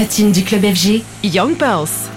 Platine du club FG, Young Pulse.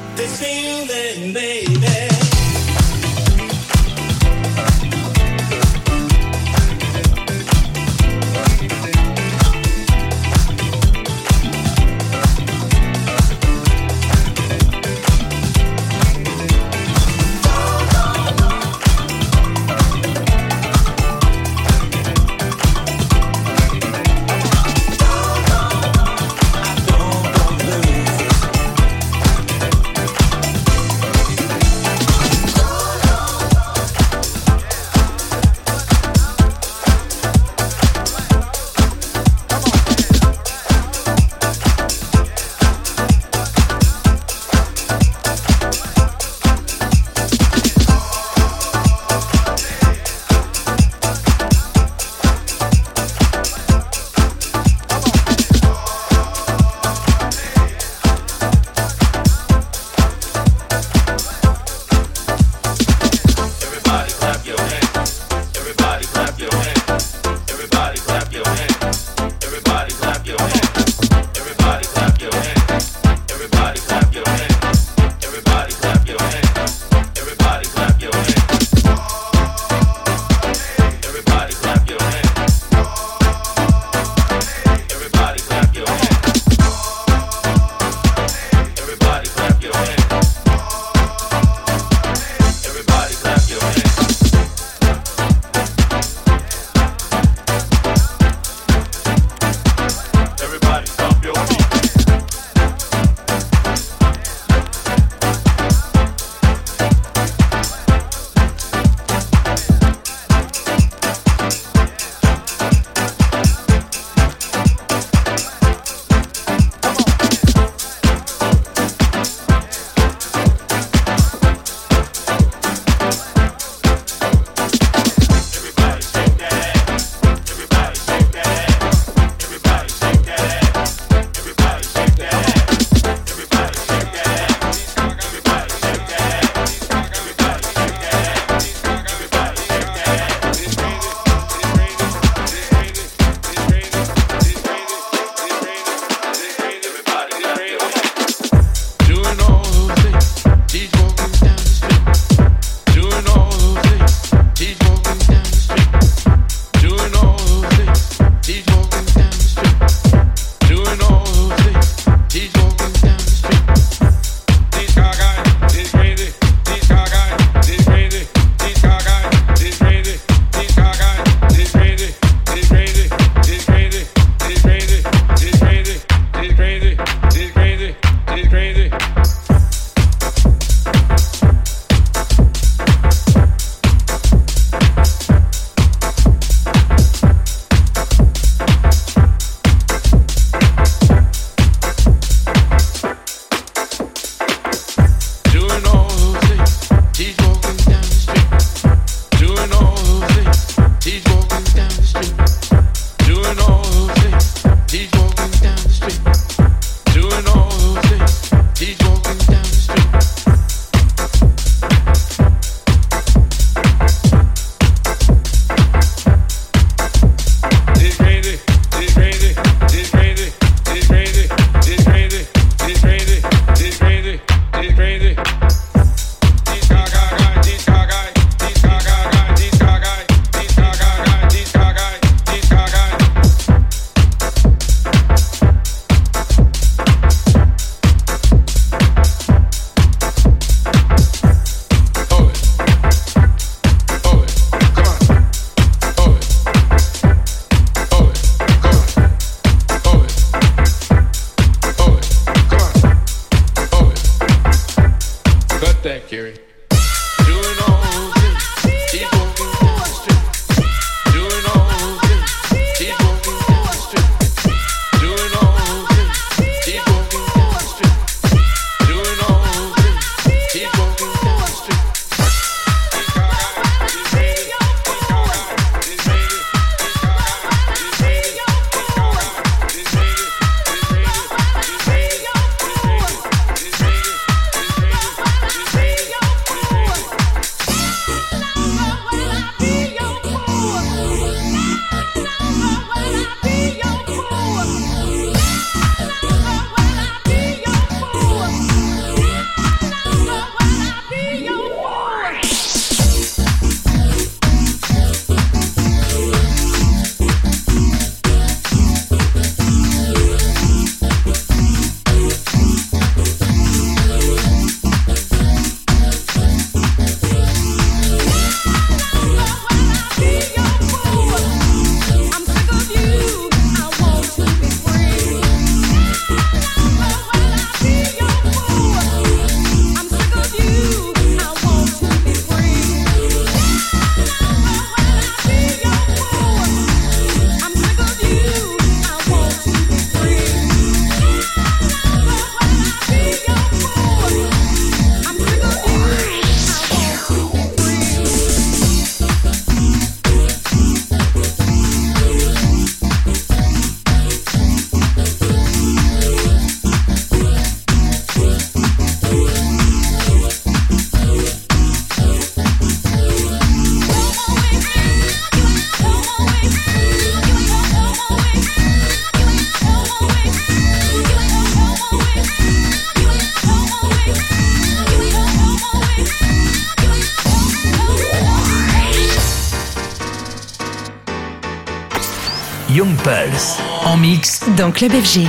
Young Pulse. En mix. Dans Club FG.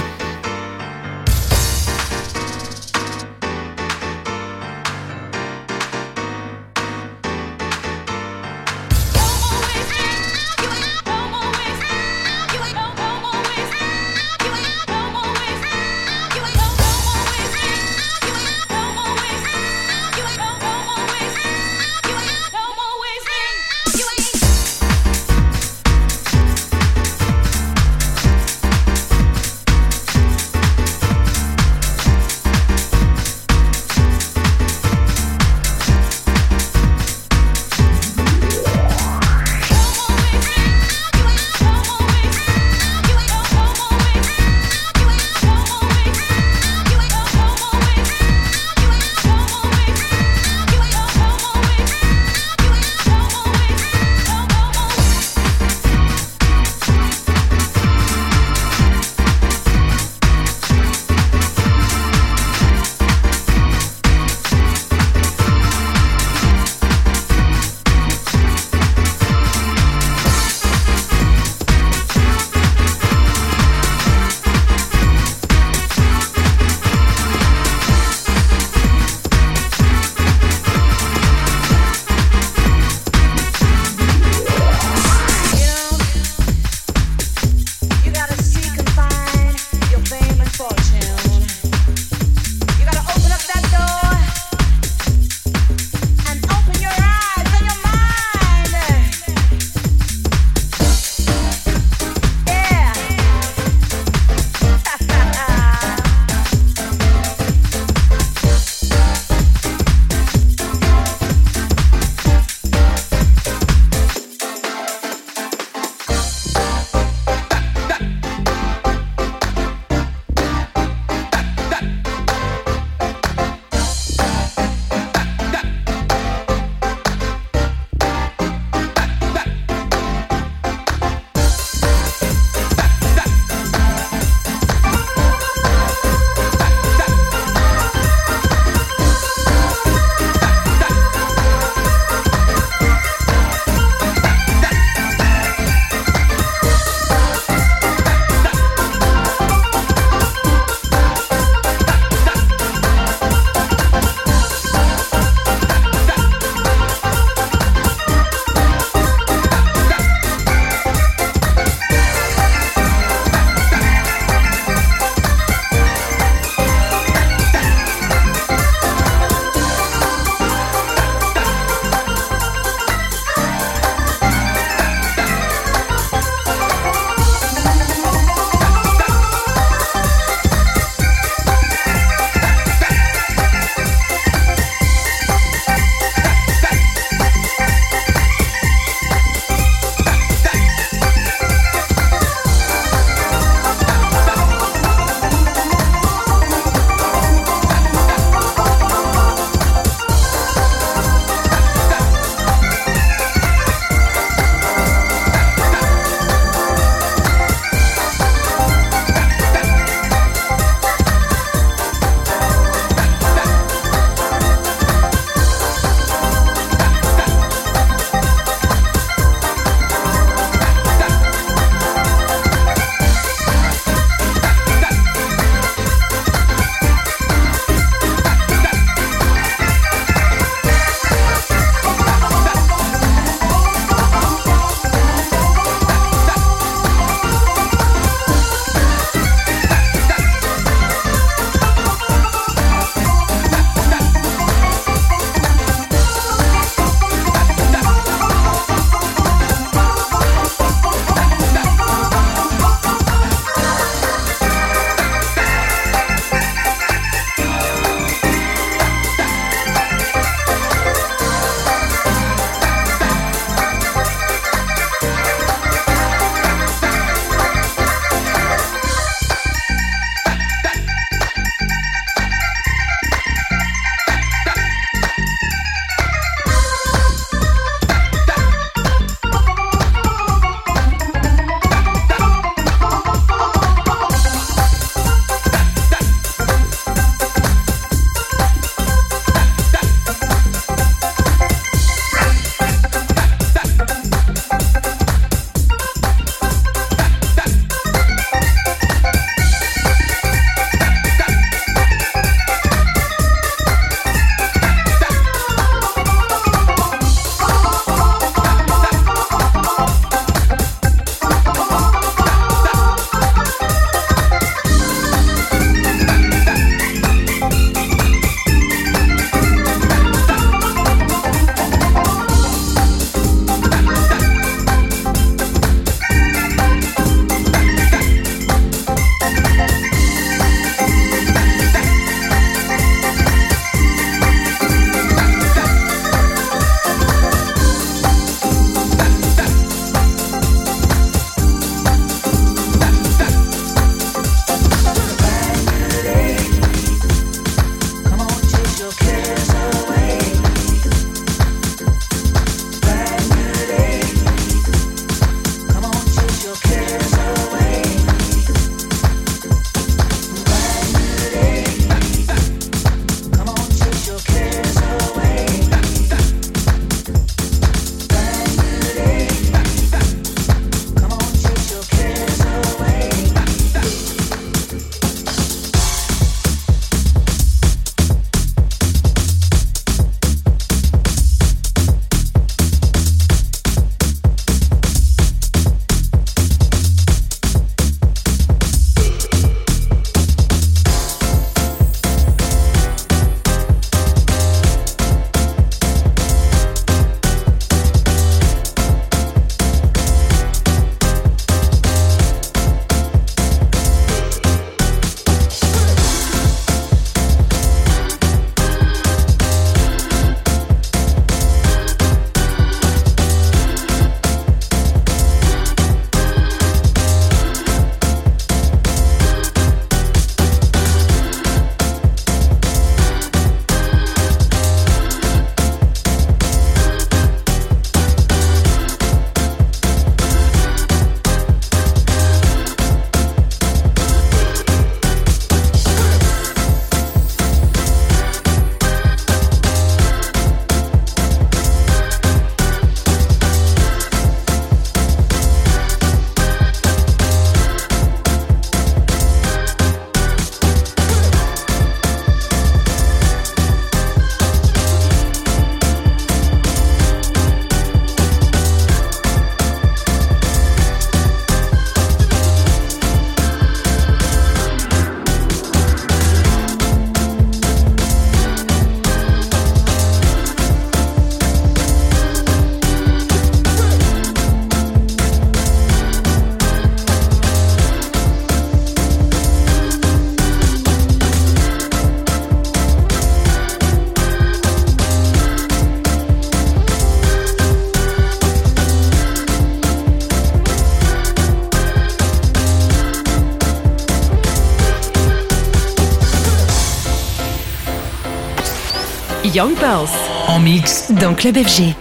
Young Pulse. En mix. Dans Club FG.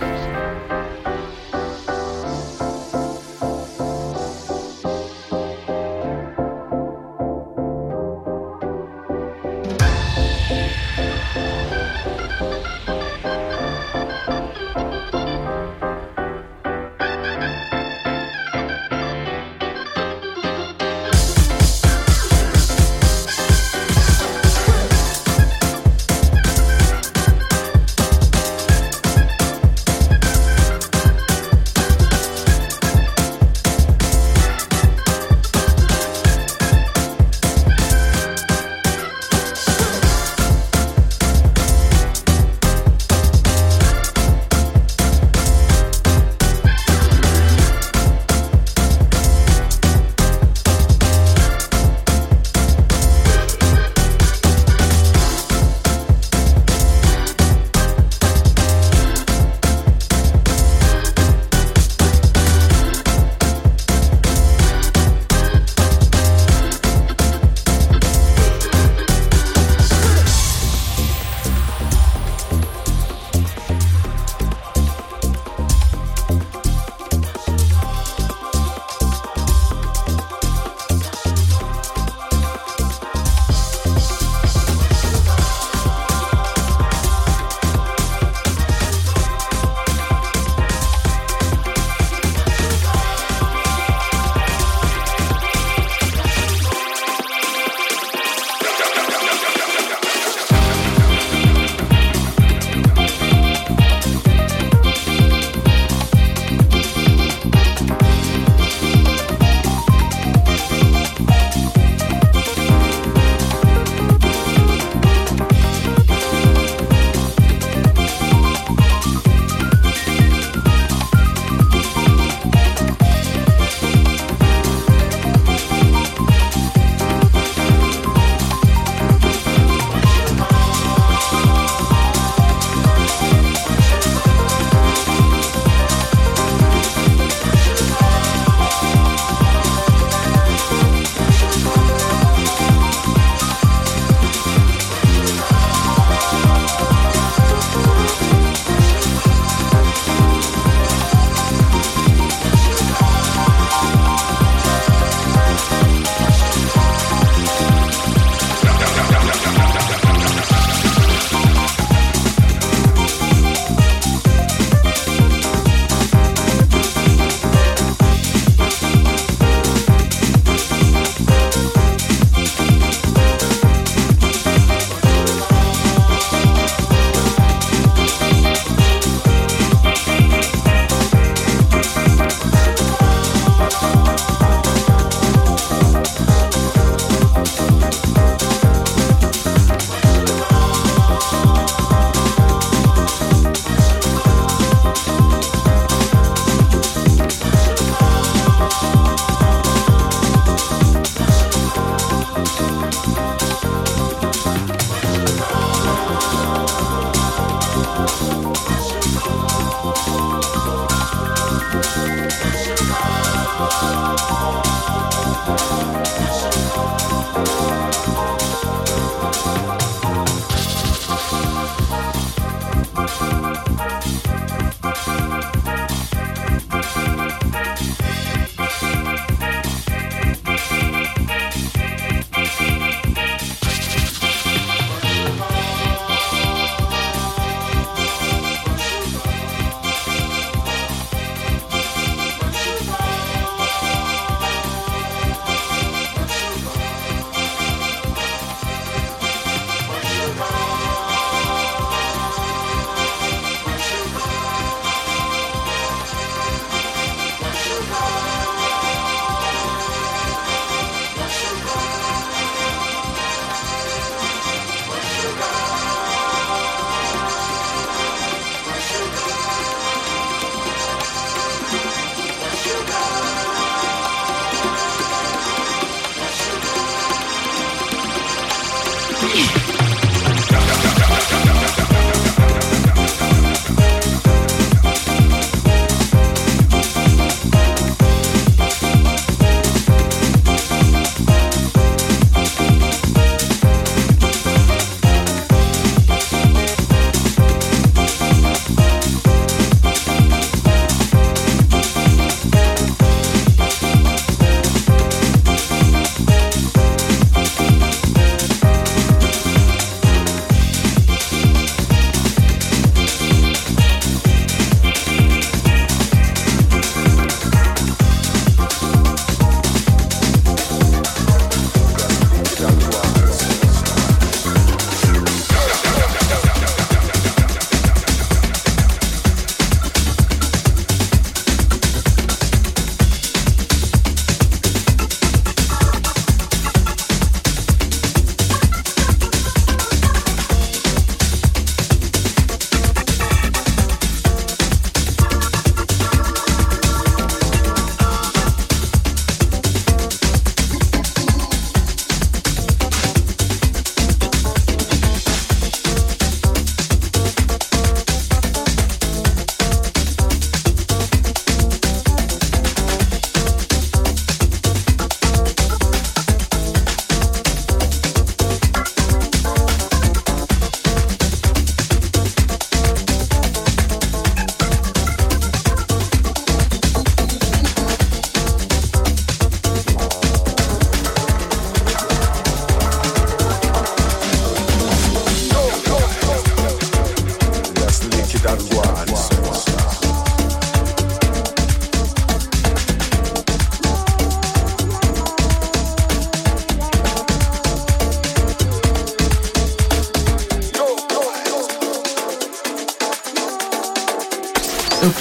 Yeah.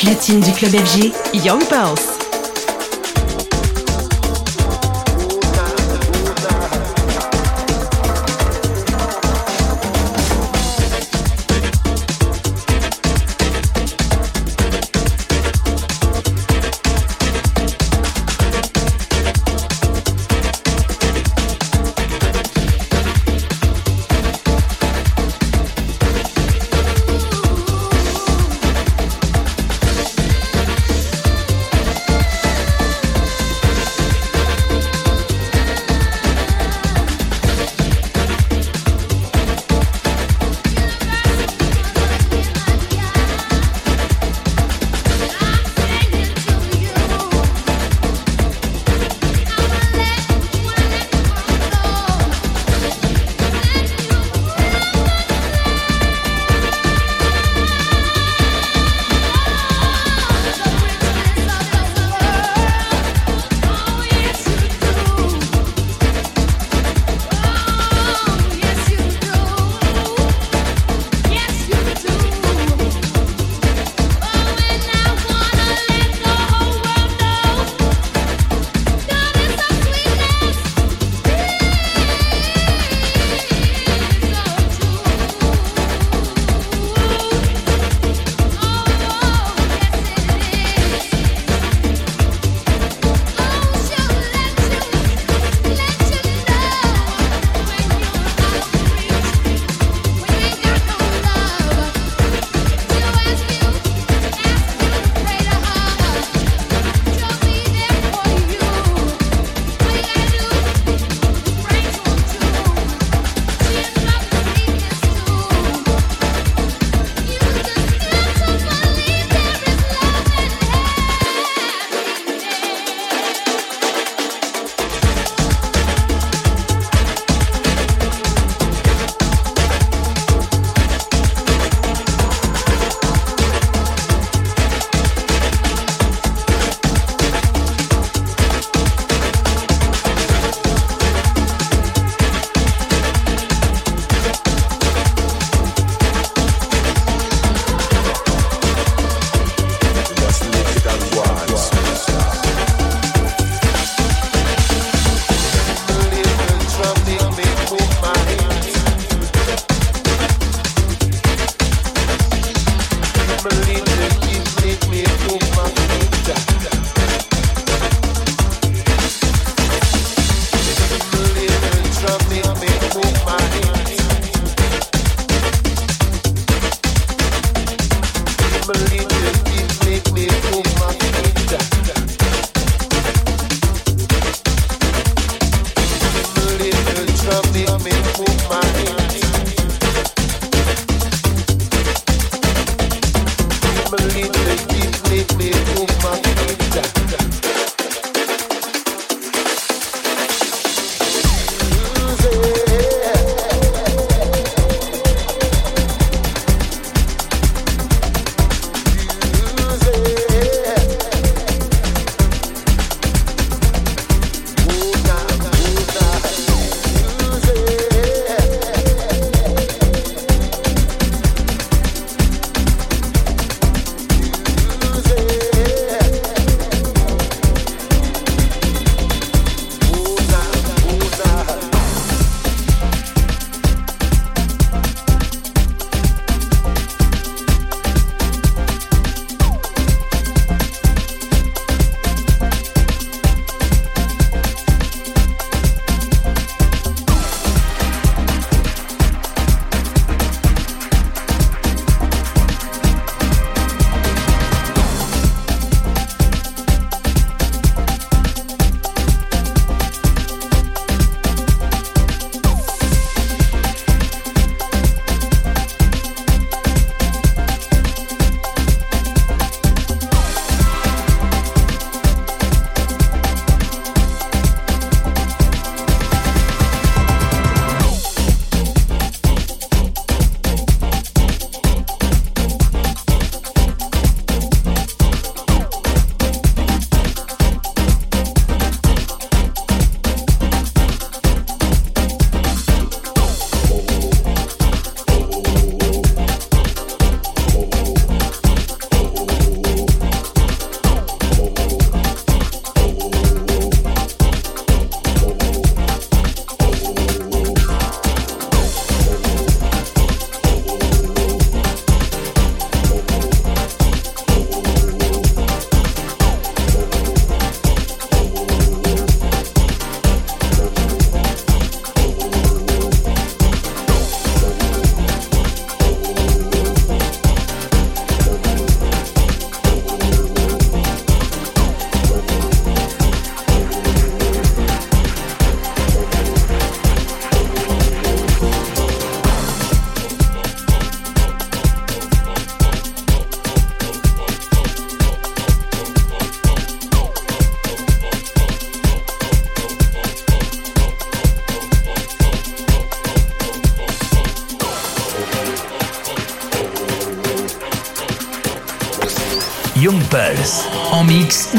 Platine du club FG, Young Pulse.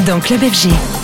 Dans Club FG.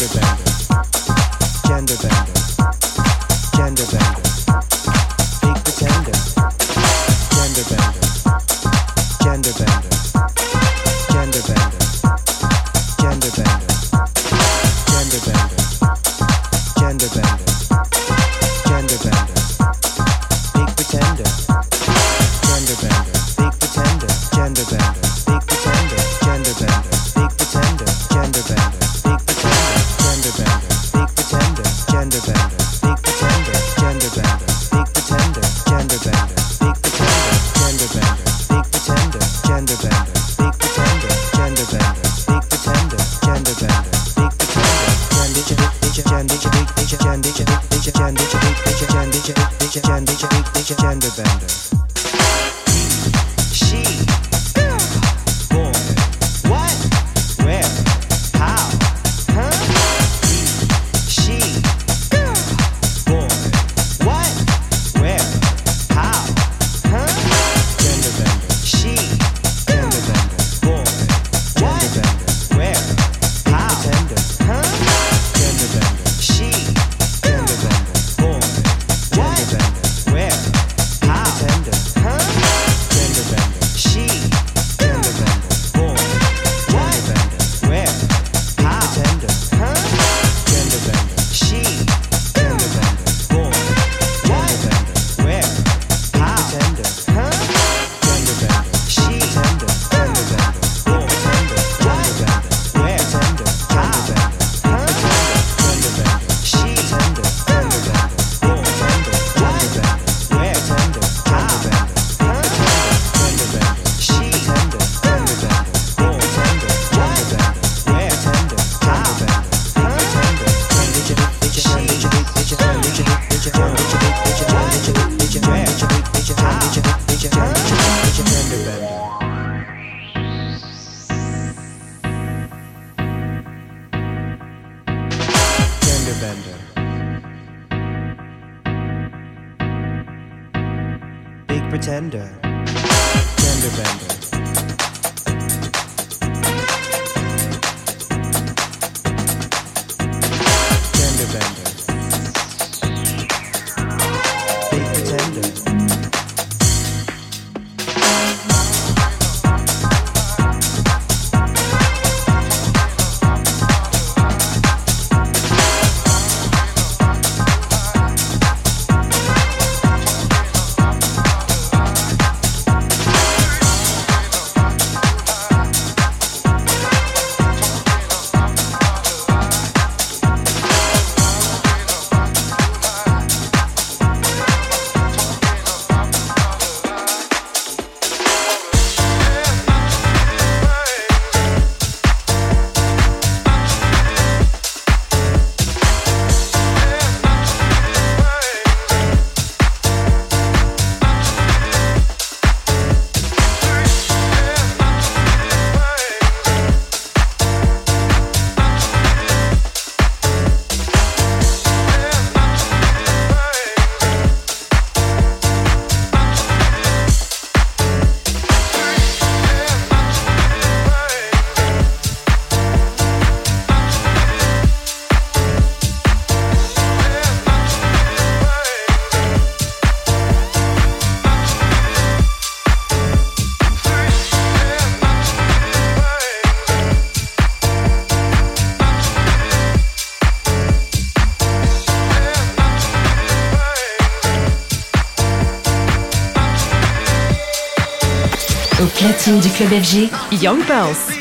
gender bender, gender bender. BFG, Young Pulse.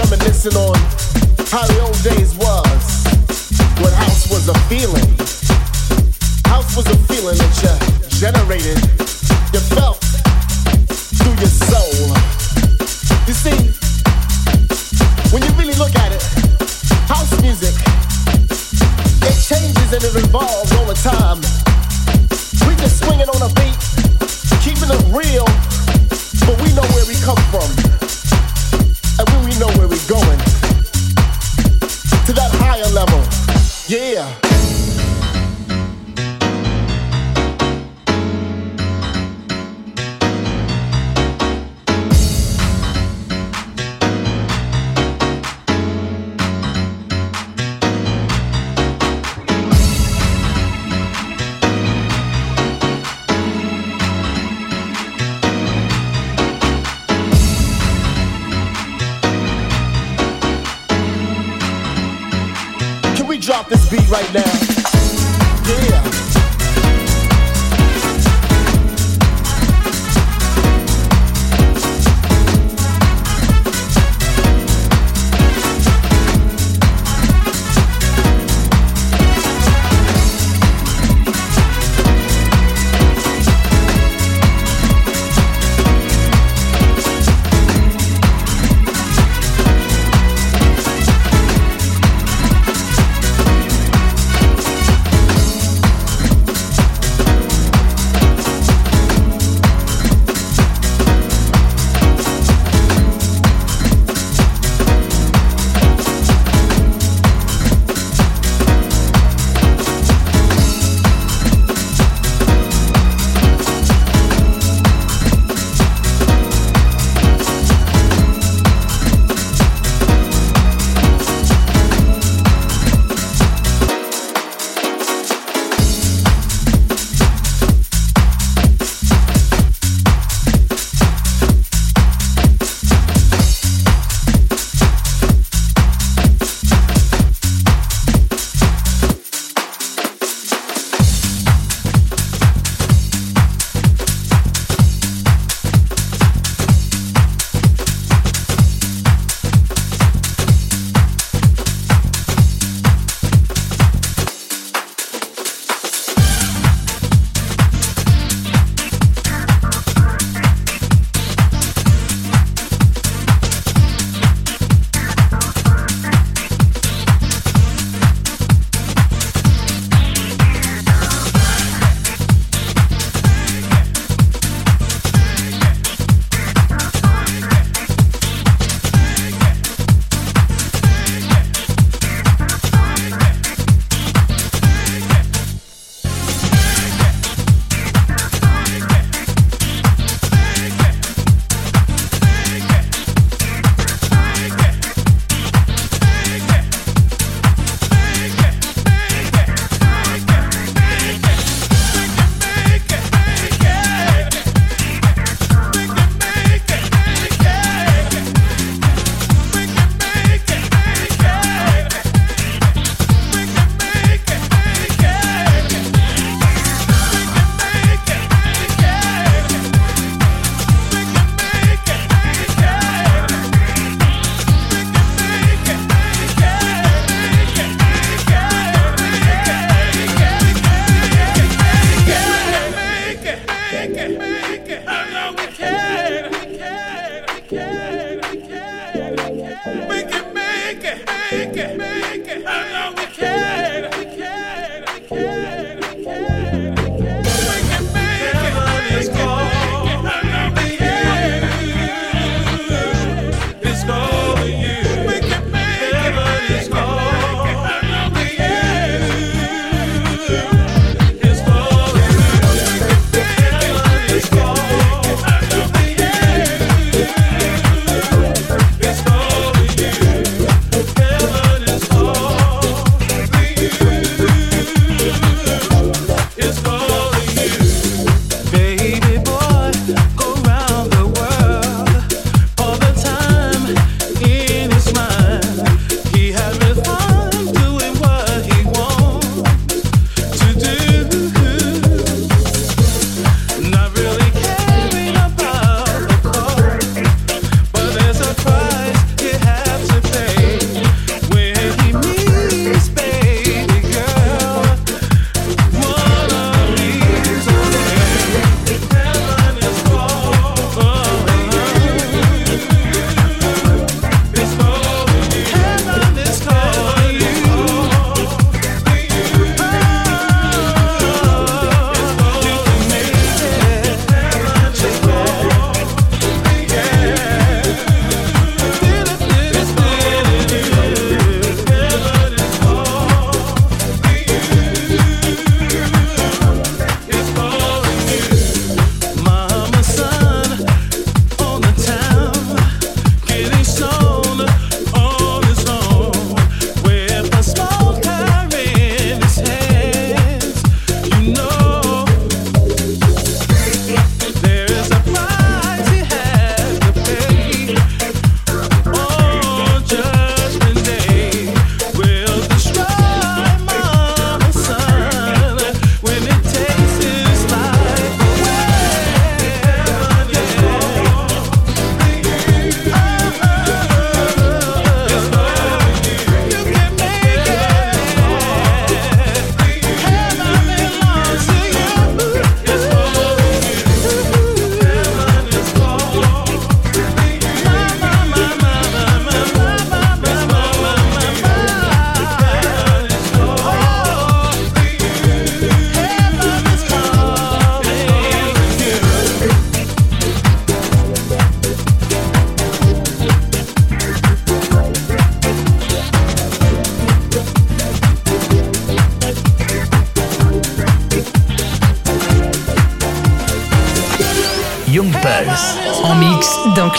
Reminiscing on how the old days was. When house was a feeling. House was a feeling that you generated, you felt through your soul. You see, when you really look at it, house music, it changes and it evolves over time. We just swinging on a beat, keeping it real, but we know where we come from. Know where we're going, to that higher level. Yeah.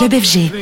Club FG.